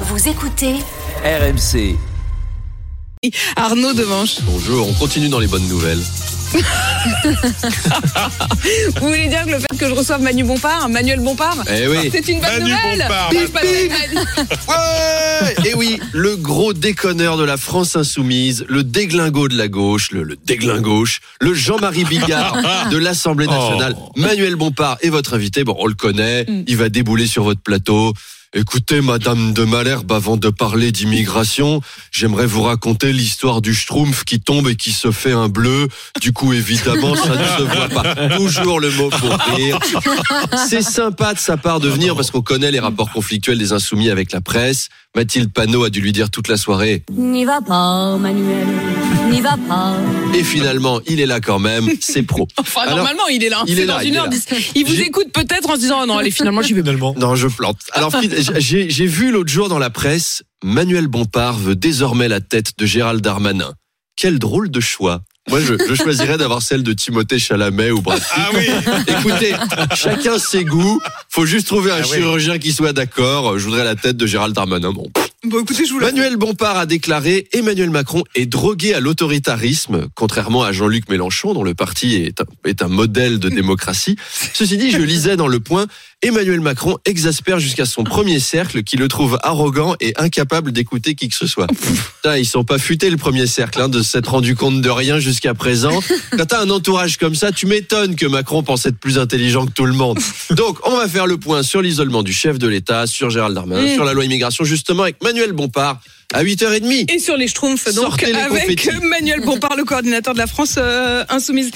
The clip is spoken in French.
Vous écoutez RMC. Arnaud Demanche. Bonjour, on continue dans les bonnes nouvelles. Vous voulez dire que le fait que je reçoive Manu Bompard, Manuel Bompard, Eh oui. c'est une bonne Manu nouvelle Bompard, Bip, bip. Ouais Et oui, le gros déconneur de la France insoumise, le déglingo de la gauche, le, le déglingauche, le Jean-Marie Bigard de l'Assemblée nationale, Manuel Bompard est votre invité. Bon, on le connaît, il va débouler sur votre plateau. Écoutez, Madame de Malherbe, avant de parler d'immigration, j'aimerais vous raconter l'histoire du Schtroumpf qui tombe et qui se fait un bleu. Du coup, évidemment, ça ne se voit pas. Toujours le mot pour rire. C'est sympa de sa part de venir parce qu'on connaît les rapports conflictuels des insoumis avec la presse. Mathilde Panot a dû lui dire toute la soirée. N'y va pas, Manuel, n'y va pas. Et finalement, il est là quand même. C'est pro. Enfin, Alors, normalement, il est là. il est dans là, il une est heure. là. dix- Il vous écoute peut-être en se disant, oh non, allez, finalement, j'y vais. Finalement. Non, je plante. Alors, j'ai vu l'autre jour dans la presse, Manuel Bompard veut désormais la tête de Gérald Darmanin. Quel drôle de choix. Moi, je, je choisirais d'avoir celle de Timothée Chalamet ou Brad Pitt. Ah oui Écoutez, chacun ses goûts. Faut juste trouver un Ah oui. chirurgien qui soit d'accord. Je voudrais la tête de Gérald Darmanin. Bon. Bon, écoutez, je vous Manuel Bompard a déclaré Emmanuel Macron est drogué à l'autoritarisme, contrairement à Jean-Luc Mélenchon, dont le parti est un, est un modèle de démocratie. Ceci dit, je lisais dans Le Point, Emmanuel Macron exaspère jusqu'à son premier cercle qui le trouve arrogant et incapable d'écouter qui que ce soit. Putain, ils sont pas futés le premier cercle hein, de s'être rendu compte de rien jusqu'à présent. Quand t'as un entourage comme ça, tu m'étonnes que Macron pense être plus intelligent que tout le monde. Donc, on va faire le point sur l'isolement du chef de l'État, sur Gérald Darmanin, Mm. sur la loi immigration, justement avec Manuel Bompard à 8h30. Et sur les Schtroumpfs, donc, Sortez avec. Manuel Bompard, le coordinateur de la France euh, Insoumise.